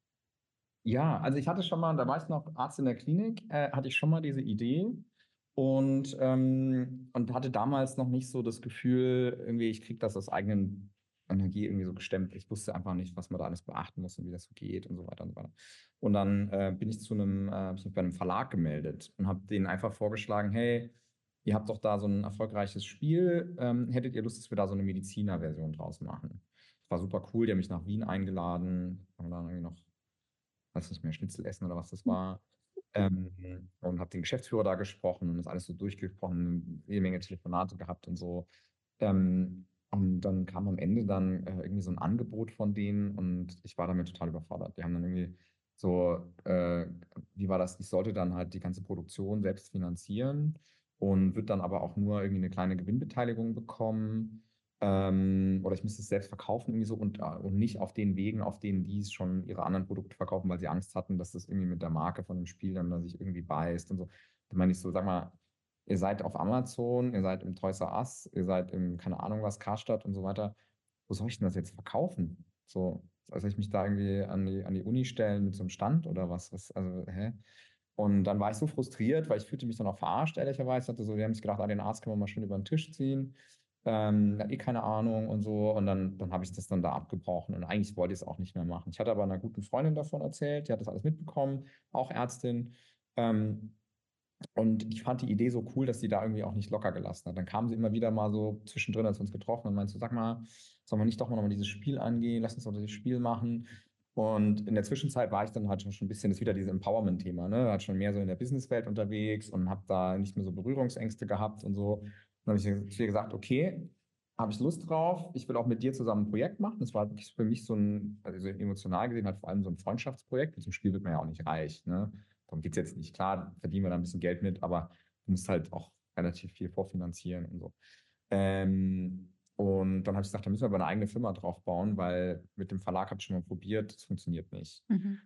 Ja, also ich hatte schon mal, da war ich noch Arzt in der Klinik, äh, hatte ich schon mal diese Idee und, ähm, und hatte damals noch nicht so das Gefühl, irgendwie, ich kriege das aus eigenen Energie irgendwie so gestemmt. Ich wusste einfach nicht, was man da alles beachten muss und wie das so geht und so weiter und so weiter. Und dann äh, bin ich zu einem, äh, ich bei einem Verlag gemeldet und habe denen einfach vorgeschlagen, hey, ihr habt doch da so ein erfolgreiches Spiel, ähm, hättet ihr Lust, dass wir da so eine Mediziner-Version draus machen? Das war super cool, die haben mich nach Wien eingeladen, haben dann irgendwie noch, weiß nicht mehr, Schnitzel essen oder was das war. Ähm, und habe den Geschäftsführer da gesprochen und das alles so durchgesprochen, jede Menge Telefonate gehabt und so. Ähm, und dann kam am Ende dann äh, irgendwie so ein Angebot von denen und ich war damit total überfordert. Die haben dann irgendwie so, äh, wie war das? Ich sollte dann halt die ganze Produktion selbst finanzieren und wird dann aber auch nur irgendwie eine kleine Gewinnbeteiligung bekommen. Ähm, oder ich müsste es selbst verkaufen irgendwie so und, äh, und nicht auf den Wegen, auf denen die schon ihre anderen Produkte verkaufen, weil sie Angst hatten, dass das irgendwie mit der Marke von dem Spiel dann sich irgendwie beißt und so. Da meine ich so, sag mal, ihr seid auf Amazon, ihr seid im Toys R Us, ihr seid im, keine Ahnung was, Karstadt und so weiter. Wo soll ich denn das jetzt verkaufen? So, soll ich mich da irgendwie an die, an die Uni stellen mit so einem Stand oder was? was also, hä? Und dann war ich so frustriert, weil ich fühlte mich dann auch verarscht, ehrlicherweise. Hatte so, die haben sich gedacht, ah, den Arzt kann man mal schön über den Tisch ziehen. Ähm, eh keine Ahnung und so. Und dann, dann habe ich das dann da abgebrochen. Und eigentlich wollte ich es auch nicht mehr machen. Ich hatte aber einer guten Freundin davon erzählt, die hat das alles mitbekommen, auch Ärztin. Ähm, und ich fand die Idee so cool, dass sie da irgendwie auch nicht locker gelassen hat. Dann kam sie immer wieder mal so zwischendrin, als wir uns getroffen und meinte so, sag mal, sollen wir nicht doch mal nochmal dieses Spiel angehen? Lass uns doch dieses Spiel machen. Und in der Zwischenzeit war ich dann halt schon ein bisschen, das ist wieder dieses Empowerment-Thema, ne? Hat schon mehr so in der Businesswelt unterwegs und habe da nicht mehr so Berührungsängste gehabt und so. Dann habe ich zu ihr gesagt, okay, habe ich Lust drauf. Ich will auch mit dir zusammen ein Projekt machen. Das war wirklich für mich so ein, also emotional gesehen, halt vor allem so ein Freundschaftsprojekt. Mit dem Spiel wird man ja auch nicht reich. Ne? Darum geht es jetzt nicht. Klar, verdienen wir da ein bisschen Geld mit, aber du musst halt auch relativ viel vorfinanzieren und so. Ähm, und dann habe ich gesagt, da müssen wir aber eine eigene Firma drauf bauen, weil mit dem Verlag habe ich schon mal probiert, das funktioniert nicht. Mhm.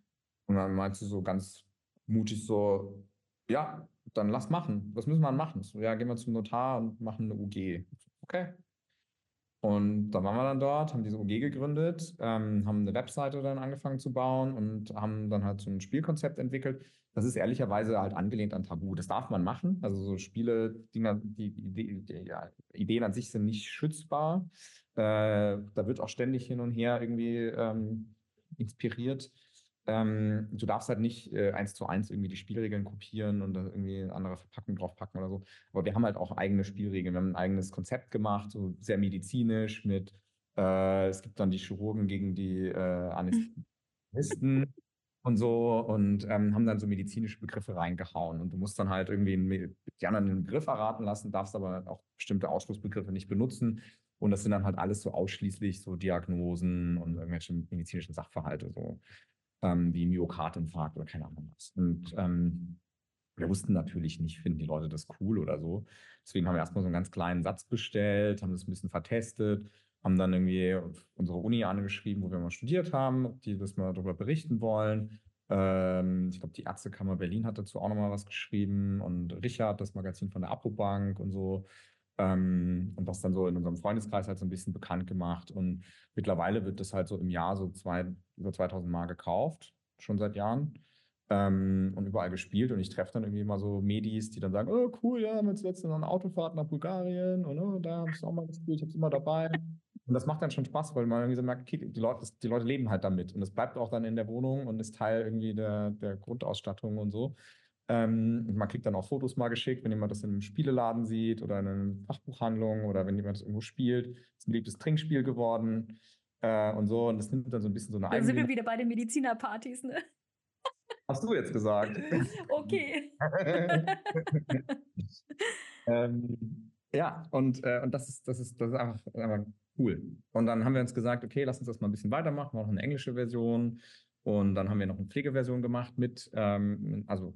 Und dann meinst du so ganz mutig so, ja, dann lass machen. Was müssen wir dann machen? So, ja, gehen wir zum Notar und machen eine UG. Okay. Und dann waren wir dann dort, haben diese UG gegründet, ähm, haben eine Webseite dann angefangen zu bauen und haben dann halt so ein Spielkonzept entwickelt. Das ist ehrlicherweise halt angelehnt an Tabu. Das darf man machen. Also so Spiele, die, die, die, die ja, Ideen an sich sind nicht schützbar. Äh, da wird auch ständig hin und her irgendwie ähm, inspiriert. Ähm, du darfst halt nicht äh, eins zu eins irgendwie die Spielregeln kopieren und da irgendwie eine andere Verpackung draufpacken oder so. Aber wir haben halt auch eigene Spielregeln. Wir haben ein eigenes Konzept gemacht, so sehr medizinisch mit, äh, es gibt dann die Chirurgen gegen die äh, Anästhesisten und so und ähm, haben dann so medizinische Begriffe reingehauen. Und du musst dann halt irgendwie die anderen den Begriff erraten lassen, darfst aber auch bestimmte Ausschlussbegriffe nicht benutzen. Und das sind dann halt alles so ausschließlich so Diagnosen und irgendwelche medizinischen Sachverhalte, so ähm, wie Myokardinfarkt oder keine Ahnung was. Und ähm, wir wussten natürlich nicht, finden die Leute das cool oder so. Deswegen haben wir erstmal so einen ganz kleinen Satz bestellt, haben das ein bisschen vertestet, haben dann irgendwie unsere Uni angeschrieben, wo wir mal studiert haben, ob die das mal darüber berichten wollen. Ähm, ich glaube, die Ärztekammer Berlin hat dazu auch nochmal was geschrieben und Richard, das Magazin von der Apobank und so. Ähm, und das dann so in unserem Freundeskreis halt so ein bisschen bekannt gemacht. Und mittlerweile wird das halt so im Jahr so zwei, über 2000 Mal gekauft, schon seit Jahren. Ähm, und überall gespielt. Und ich treffe dann irgendwie immer so Medis, die dann sagen, oh cool, ja, haben wir zuletzt noch eine Autofahrt nach Bulgarien und oh, da habe ich auch mal gespielt, ich habe es immer dabei. Und das macht dann schon Spaß, weil man irgendwie so merkt, okay, die Leute, die Leute leben halt damit. Und es bleibt auch dann in der Wohnung und ist Teil irgendwie der, der Grundausstattung und so. Ähm, man kriegt dann auch Fotos mal geschickt, wenn jemand das in einem Spieleladen sieht oder in einer Fachbuchhandlung oder wenn jemand das irgendwo spielt. Es ist ein beliebtes Trinkspiel geworden äh, und so. Und das nimmt dann so ein bisschen so eine Da sind wir wieder bei den Medizinerpartys, ne? Hast du jetzt gesagt? Okay. ähm, ja, und, äh, und das ist, das ist, das ist einfach, einfach cool. Und dann haben wir uns gesagt, okay, lass uns das mal ein bisschen weitermachen, wir noch eine englische Version. Und dann haben wir noch eine Pflegeversion gemacht mit, ähm, also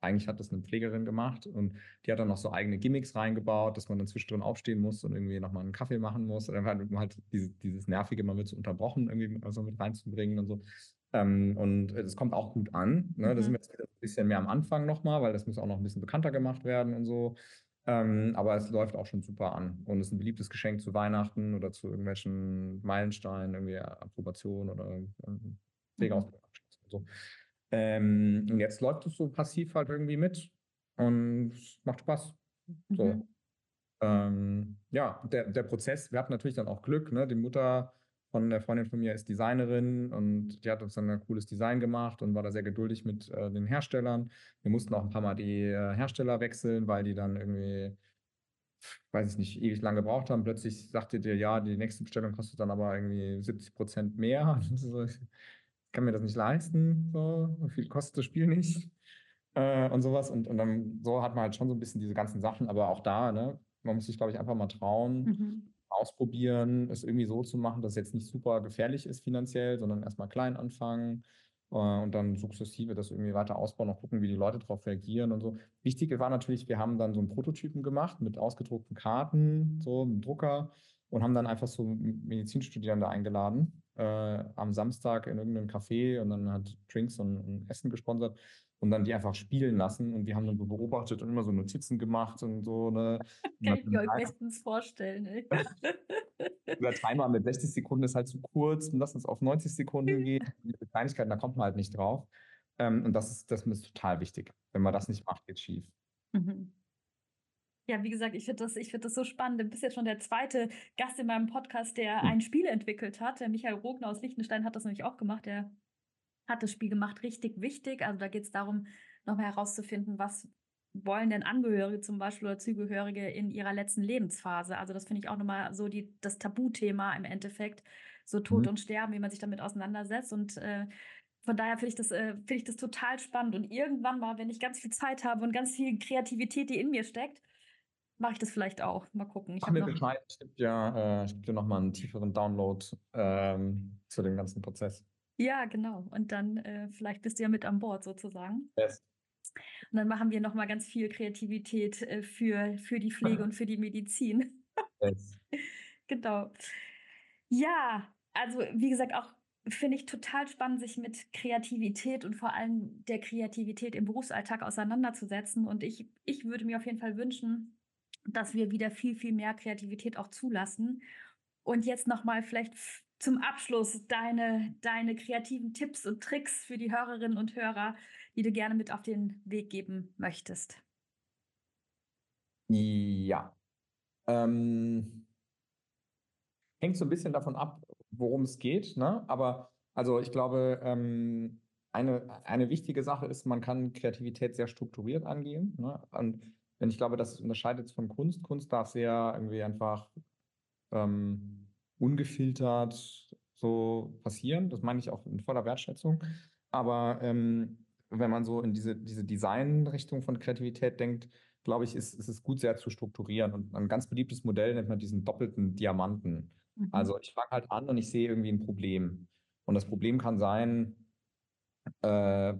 eigentlich hat das eine Pflegerin gemacht und die hat dann noch so eigene Gimmicks reingebaut, dass man dann zwischendrin aufstehen muss und irgendwie nochmal einen Kaffee machen muss. Oder halt, halt dieses, dieses Nervige, man wird so unterbrochen, irgendwie so mit reinzubringen und so. Ähm, und es kommt auch gut an. Ne? Mhm. Da sind wir jetzt ein bisschen mehr am Anfang nochmal, weil das muss auch noch ein bisschen bekannter gemacht werden und so. Ähm, aber es läuft auch schon super an und ist ein beliebtes Geschenk zu Weihnachten oder zu irgendwelchen Meilensteinen, irgendwie Approbation oder ähm, Pflegeausbildung. Mhm. So. Ähm, und jetzt läuft es so passiv halt irgendwie mit und macht Spaß. So. Mhm. Ähm, ja, der, der Prozess, wir hatten natürlich dann auch Glück, ne? Die Mutter von der Freundin von mir ist Designerin und die hat uns dann ein cooles Design gemacht und war da sehr geduldig mit äh, den Herstellern. Wir mussten auch ein paar Mal die äh, Hersteller wechseln, weil die dann irgendwie, weiß ich nicht, ewig lange gebraucht haben. Plötzlich sagte dir, ja, die nächste Bestellung kostet dann aber irgendwie 70 Prozent mehr. kann mir das nicht leisten, so, so viel kostet das Spiel nicht äh, und sowas. Und, und dann so hat man halt schon so ein bisschen diese ganzen Sachen, aber auch da, ne, man muss sich, glaube ich, einfach mal trauen, mhm. ausprobieren, es irgendwie so zu machen, dass es jetzt nicht super gefährlich ist finanziell, sondern erstmal klein anfangen äh, und dann sukzessive das irgendwie weiter ausbauen und gucken, wie die Leute darauf reagieren und so. Wichtig war natürlich, wir haben dann so einen Prototypen gemacht mit ausgedruckten Karten, so einem Drucker und haben dann einfach so Medizinstudierende eingeladen äh, am Samstag in irgendeinem Café und dann hat Drinks und, und, Essen gesponsert und dann die einfach spielen lassen und wir haben dann so beobachtet und immer so Notizen gemacht und so. Ne? Kann ich mir euch bestens vorstellen. Über zweimal mit 60 Sekunden ist halt zu kurz und lass uns auf 90 Sekunden gehen. Diese Kleinigkeiten, da kommt man halt nicht drauf. Ähm, und das ist, das ist total wichtig. Wenn man das nicht macht, geht schief. Mhm. Ja, wie gesagt, ich finde das, find das so spannend. Du bist jetzt schon der zweite Gast in meinem Podcast, der hm. ein Spiel entwickelt hat. Der Michael Rogner aus Liechtenstein hat das nämlich auch gemacht. Der hat das Spiel gemacht, richtig wichtig. Also da geht es darum, nochmal herauszufinden, was wollen denn Angehörige zum Beispiel oder Zugehörige in ihrer letzten Lebensphase? Also das finde ich auch nochmal so die, das Tabuthema im Endeffekt, so Tod mhm. und Sterben, wie man sich damit auseinandersetzt. Und äh, von daher finde ich, das, äh, find ich das total spannend. Und irgendwann mal, wenn ich ganz viel Zeit habe und ganz viel Kreativität, die in mir steckt, mache ich das vielleicht auch. Mal gucken. Ich Mach mir Bescheid. Ich gebe dir, äh, dir nochmal einen tieferen Download ähm, zu dem ganzen Prozess. Ja, genau. Und dann äh, vielleicht bist du ja mit an Bord sozusagen. Yes. Und dann machen wir nochmal ganz viel Kreativität äh, für, für die Pflege und für die Medizin. yes. Genau. Ja, also wie gesagt, auch finde ich total spannend, sich mit Kreativität und vor allem der Kreativität im Berufsalltag auseinanderzusetzen. Und ich, ich würde mir auf jeden Fall wünschen, dass wir wieder viel, viel mehr Kreativität auch zulassen. Und jetzt nochmal vielleicht zum Abschluss deine, deine kreativen Tipps und Tricks für die Hörerinnen und Hörer, die du gerne mit auf den Weg geben möchtest. Ja. Ähm, hängt so ein bisschen davon ab, worum es geht. Ne? Aber also ich glaube, ähm, eine, eine wichtige Sache ist, man kann Kreativität sehr strukturiert angehen. Ne? Und wenn ich glaube, das unterscheidet von Kunst. Kunst darf sehr irgendwie einfach ähm, ungefiltert so passieren. Das meine ich auch in voller Wertschätzung. Aber ähm, wenn man so in diese, diese Design-Richtung von Kreativität denkt, glaube ich, ist, ist es gut, sehr zu strukturieren. Und ein ganz beliebtes Modell nennt man diesen doppelten Diamanten. Mhm. Also ich fange halt an und ich sehe irgendwie ein Problem. Und das Problem kann sein, äh,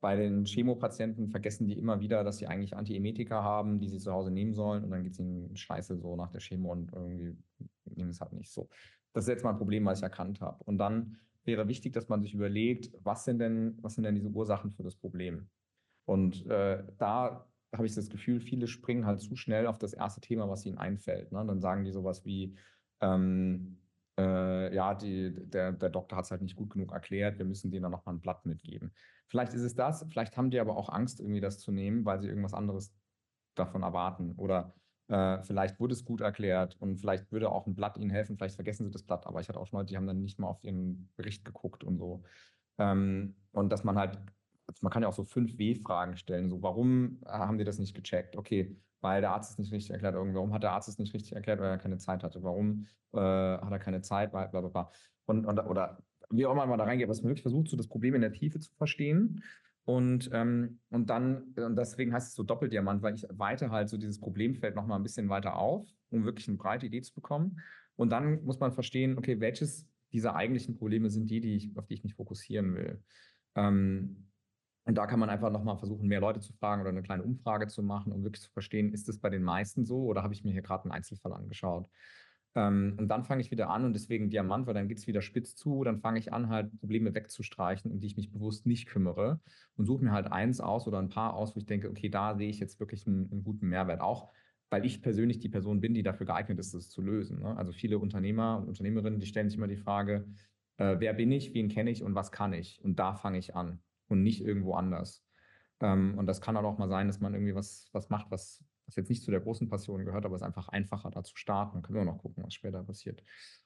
bei den Chemopatienten vergessen die immer wieder, dass sie eigentlich Antiemetika haben, die sie zu Hause nehmen sollen. Und dann geht es ihnen scheiße so nach der Chemo und irgendwie nehmen es halt nicht so. Das ist jetzt mal ein Problem, was ich erkannt habe. Und dann wäre wichtig, dass man sich überlegt, was sind denn, was sind denn diese Ursachen für das Problem? Und äh, da habe ich das Gefühl, viele springen halt zu schnell auf das erste Thema, was ihnen einfällt. Ne? Dann sagen die sowas wie, ähm, äh, ja, die, der, der Doktor hat es halt nicht gut genug erklärt, wir müssen denen dann nochmal ein Blatt mitgeben. Vielleicht ist es das, vielleicht haben die aber auch Angst, irgendwie das zu nehmen, weil sie irgendwas anderes davon erwarten. Oder äh, vielleicht wurde es gut erklärt und vielleicht würde auch ein Blatt ihnen helfen, vielleicht vergessen sie das Blatt, aber ich hatte auch schon Leute, die haben dann nicht mal auf ihren Bericht geguckt und so. Ähm, und dass man halt also man kann ja auch so fünf W-Fragen stellen. So, warum haben die das nicht gecheckt? Okay, weil der Arzt es nicht richtig erklärt. Warum hat der Arzt es nicht richtig erklärt, weil er keine Zeit hatte? Warum äh, hat er keine Zeit? Bla, bla, bla. Und, und, oder wie auch immer man da reingeht, was man wirklich versucht, so das Problem in der Tiefe zu verstehen. Und, ähm, und dann, und deswegen heißt es so Doppeldiamant, weil ich weite halt so dieses Problemfeld nochmal ein bisschen weiter auf, um wirklich eine breite Idee zu bekommen. Und dann muss man verstehen, okay, welches dieser eigentlichen Probleme sind die, die ich, auf die ich mich fokussieren will. Ähm, und da kann man einfach nochmal versuchen, mehr Leute zu fragen oder eine kleine Umfrage zu machen, um wirklich zu verstehen, ist es bei den meisten so oder habe ich mir hier gerade einen Einzelfall angeschaut? Ähm, und dann fange ich wieder an und deswegen Diamant, weil dann geht es wieder spitz zu, dann fange ich an, halt Probleme wegzustreichen, um die ich mich bewusst nicht kümmere und suche mir halt eins aus oder ein paar aus, wo ich denke, okay, da sehe ich jetzt wirklich einen, einen guten Mehrwert. Auch weil ich persönlich die Person bin, die dafür geeignet ist, das zu lösen. Ne? Also viele Unternehmer und Unternehmerinnen, die stellen sich immer die Frage, äh, wer bin ich, wen kenne ich und was kann ich? Und da fange ich an und nicht irgendwo anders. Ähm, und das kann auch mal sein, dass man irgendwie was, was macht, was, was jetzt nicht zu der großen Passion gehört, aber es ist einfach einfacher, da zu starten. Dann können wir auch noch gucken, was später passiert.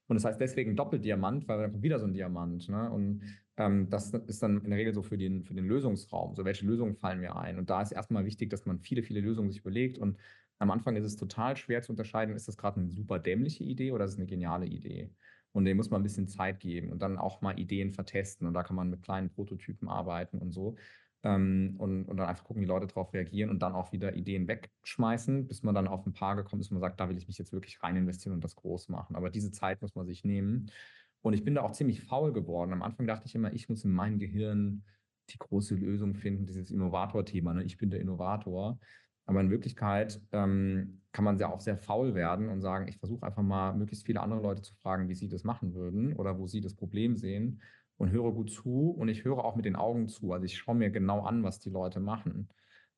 Und das heißt deswegen Doppeldiamant, weil dann kommt wieder so ein Diamant. Ne? Und ähm, das ist dann in der Regel so für den, für den Lösungsraum. So, welche Lösungen fallen mir ein? Und da ist erstmal wichtig, dass man viele, viele Lösungen sich überlegt. Und am Anfang ist es total schwer zu unterscheiden, ist das gerade eine super dämliche Idee oder ist es eine geniale Idee? Und dem muss man ein bisschen Zeit geben und dann auch mal Ideen vertesten. Und da kann man mit kleinen Prototypen arbeiten und so. Ähm, und, und dann einfach gucken, wie Leute darauf reagieren und dann auch wieder Ideen wegschmeißen, bis man dann auf ein paar gekommen ist, wo man sagt, da will ich mich jetzt wirklich rein investieren und das groß machen. Aber diese Zeit muss man sich nehmen. Und ich bin da auch ziemlich faul geworden. Am Anfang dachte ich immer, ich muss in meinem Gehirn die große Lösung finden, dieses Innovator-Thema. Ne? Ich bin der Innovator. Aber in Wirklichkeit ähm, kann man ja auch sehr faul werden und sagen, ich versuche einfach mal möglichst viele andere Leute zu fragen, wie sie das machen würden oder wo sie das Problem sehen und höre gut zu und ich höre auch mit den Augen zu. Also ich schaue mir genau an, was die Leute machen.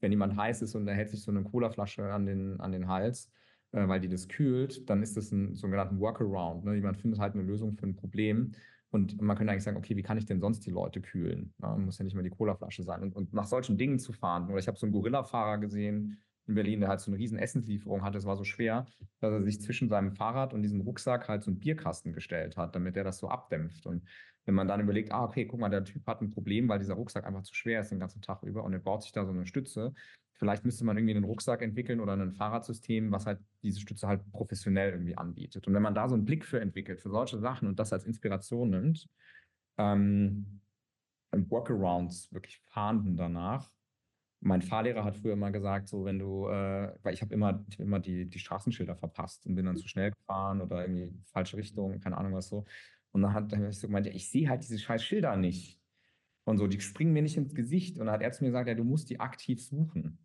Wenn jemand heiß ist und er hält sich so eine Colaflasche an den, an den Hals, äh, weil die das kühlt, dann ist das ein sogenannter Workaround. Ne? Jemand findet halt eine Lösung für ein Problem. Und man könnte eigentlich sagen, okay, wie kann ich denn sonst die Leute kühlen? Ja, muss ja nicht mehr die Colaflasche sein. Und, und nach solchen Dingen zu fahren. Oder ich habe so einen Gorilla-Fahrer gesehen in Berlin, der halt so eine riesen Essenslieferung hatte. Es war so schwer, dass er sich zwischen seinem Fahrrad und diesem Rucksack halt so einen Bierkasten gestellt hat, damit er das so abdämpft. Und wenn man dann überlegt, ah, okay, guck mal, der Typ hat ein Problem, weil dieser Rucksack einfach zu schwer ist den ganzen Tag über und er baut sich da so eine Stütze. Vielleicht müsste man irgendwie einen Rucksack entwickeln oder ein Fahrradsystem, was halt diese Stütze halt professionell irgendwie anbietet. Und wenn man da so einen Blick für entwickelt, für solche Sachen und das als Inspiration nimmt, ähm, Workarounds wirklich fahnden danach. Mein Fahrlehrer hat früher mal gesagt, so wenn du, äh, weil ich habe immer, ich hab immer die, die Straßenschilder verpasst und bin dann zu schnell gefahren oder irgendwie falsche Richtung, keine Ahnung was so. Und dann hat er so gemeint, ja, ich sehe halt diese scheiß Schilder nicht. Und so, die springen mir nicht ins Gesicht. Und dann hat er zu mir gesagt, ja, du musst die aktiv suchen.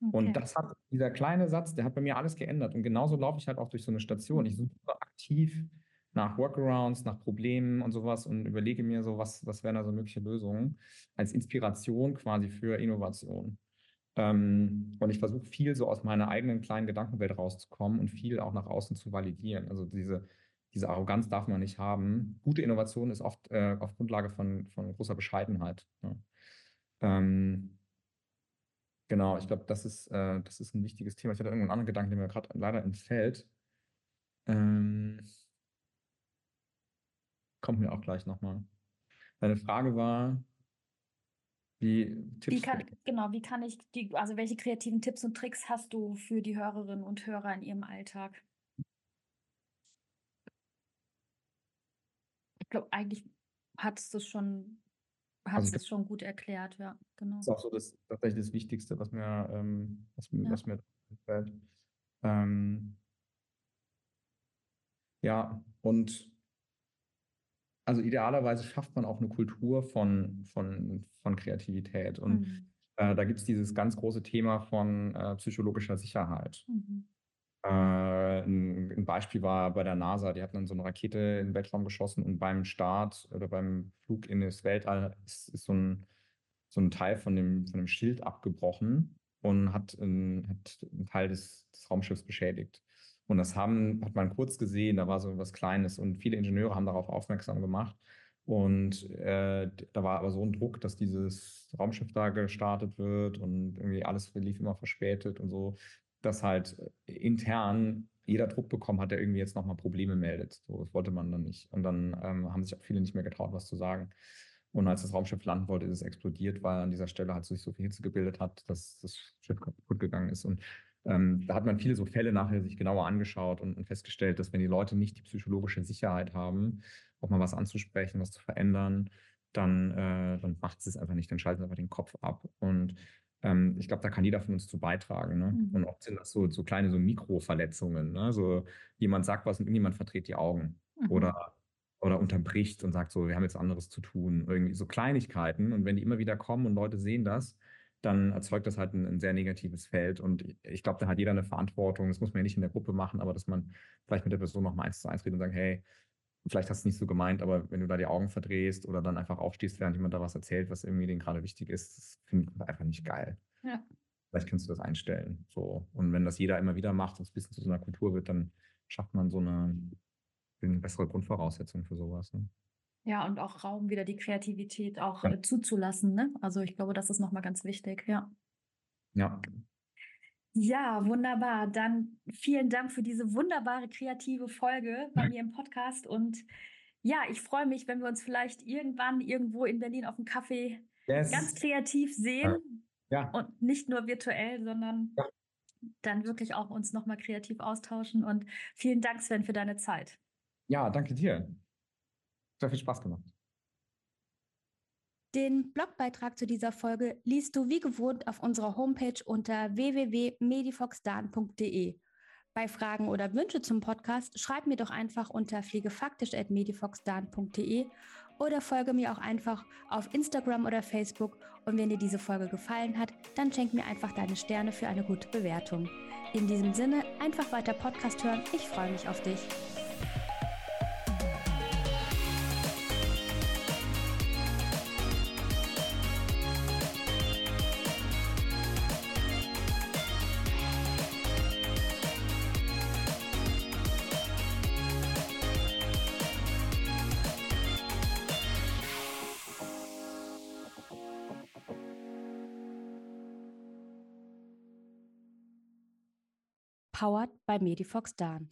Okay. Und das hat, dieser kleine Satz, der hat bei mir alles geändert. Und genauso laufe ich halt auch durch so eine Station. Ich suche aktiv nach Workarounds, nach Problemen und sowas und überlege mir so, was, was wären da so mögliche Lösungen als Inspiration quasi für Innovation. Ähm, und ich versuche viel so aus meiner eigenen kleinen Gedankenwelt rauszukommen und viel auch nach außen zu validieren. Also diese, diese Arroganz darf man nicht haben. Gute Innovation ist oft äh, auf Grundlage von, von großer Bescheidenheit. Ja. Ähm, genau, ich glaube, das ist, äh, das ist ein wichtiges Thema. Ich hatte irgendeinen anderen Gedanken, der mir gerade leider entfällt. Ähm, kommt mir auch gleich nochmal. Deine Frage war, Wie Tipps Wie kann, genau, wie kann ich die, also welche kreativen Tipps und Tricks hast du für die Hörerinnen und Hörer in ihrem Alltag? Ich glaube, eigentlich hat es das schon, hat Also es schon gut erklärt, ja, genau. Das ist auch so das tatsächlich das Wichtigste, was mir, ähm, was, mir- Ja. was mir einfällt. Ähm, ja, und also idealerweise schafft man auch eine Kultur von, von, von Kreativität. Und Mhm. äh, da gibt es dieses ganz große Thema von äh, psychologischer Sicherheit. Mhm. Äh, ein, ein Beispiel war bei der NASA, die hatten dann so eine Rakete in den Weltraum geschossen und beim Start oder beim Flug in das Weltall ist, ist so, ein, so ein Teil von dem, von dem Schild abgebrochen und hat, ein, hat einen Teil des, des Raumschiffs beschädigt. Und das haben, hat man kurz gesehen, da war so was Kleines und viele Ingenieure haben darauf aufmerksam gemacht. Und äh, da war aber so ein Druck, dass dieses Raumschiff da gestartet wird und irgendwie alles lief immer verspätet und so, dass halt intern jeder Druck bekommen hat, der irgendwie jetzt nochmal Probleme meldet. So, das wollte man dann nicht. Und dann ähm, haben sich auch viele nicht mehr getraut, was zu sagen. Und als das Raumschiff landen wollte, ist es explodiert, weil an dieser Stelle halt sich so viel Hitze gebildet hat, dass das Schiff kaputt gegangen ist. Und ähm, da hat man viele so Fälle nachher sich genauer angeschaut und, und festgestellt, dass wenn die Leute nicht die psychologische Sicherheit haben, auch mal was anzusprechen, was zu verändern, dann, äh, dann macht sie es einfach nicht, dann schalten sie einfach den Kopf ab. Und ähm, ich glaube, da kann jeder von uns zu beitragen. Ne? Mhm. Und oft sind das so, so kleine so Mikroverletzungen. Ne? So jemand sagt was und irgendjemand verdreht die Augen Mhm. oder, oder unterbricht und sagt so, wir haben jetzt anderes zu tun. Irgendwie so Kleinigkeiten. Und wenn die immer wieder kommen und Leute sehen das, dann erzeugt das halt ein, ein sehr negatives Feld. Und ich glaube, da hat jeder eine Verantwortung. Das muss man ja nicht in der Gruppe machen, aber dass man vielleicht mit der Person noch mal eins zu eins redet und sagt, hey, vielleicht hast du es nicht so gemeint, aber wenn du da die Augen verdrehst oder dann einfach aufstehst, während jemand da was erzählt, was irgendwie denen gerade wichtig ist, das finde ich einfach nicht geil. Ja. Vielleicht kannst du das einstellen. So. Und wenn das jeder immer wieder macht und es ein bisschen zu so einer Kultur wird, dann schafft man so eine, eine bessere Grundvoraussetzung für sowas. Ne? Ja, und auch Raum, wieder die Kreativität auch Ja. äh, zuzulassen, ne? Also ich glaube, das ist nochmal ganz wichtig, ja. Ja, Ja, wunderbar. Dann vielen Dank für diese wunderbare kreative Folge bei mir im Podcast. Und ja, ich freue mich, wenn wir uns vielleicht irgendwann irgendwo in Berlin auf dem Café yes. ganz kreativ sehen ja. und nicht nur virtuell, sondern Ja. dann wirklich auch uns nochmal kreativ austauschen. Und vielen Dank, Sven, für deine Zeit. ja, danke dir. Sehr viel Spaß gemacht. Den Blogbeitrag zu dieser Folge liest du wie gewohnt auf unserer Homepage unter www.medifoxdan.de. Bei Fragen oder Wünsche zum Podcast schreib mir doch einfach unter pflegefaktisch.medifoxdan.de oder folge mir auch einfach auf Instagram oder Facebook. Und wenn dir diese Folge gefallen hat, dann schenk mir einfach deine Sterne für eine gute Bewertung. In diesem Sinne, einfach weiter Podcast hören. Ich freue mich auf dich. Powered by Medifox Dan.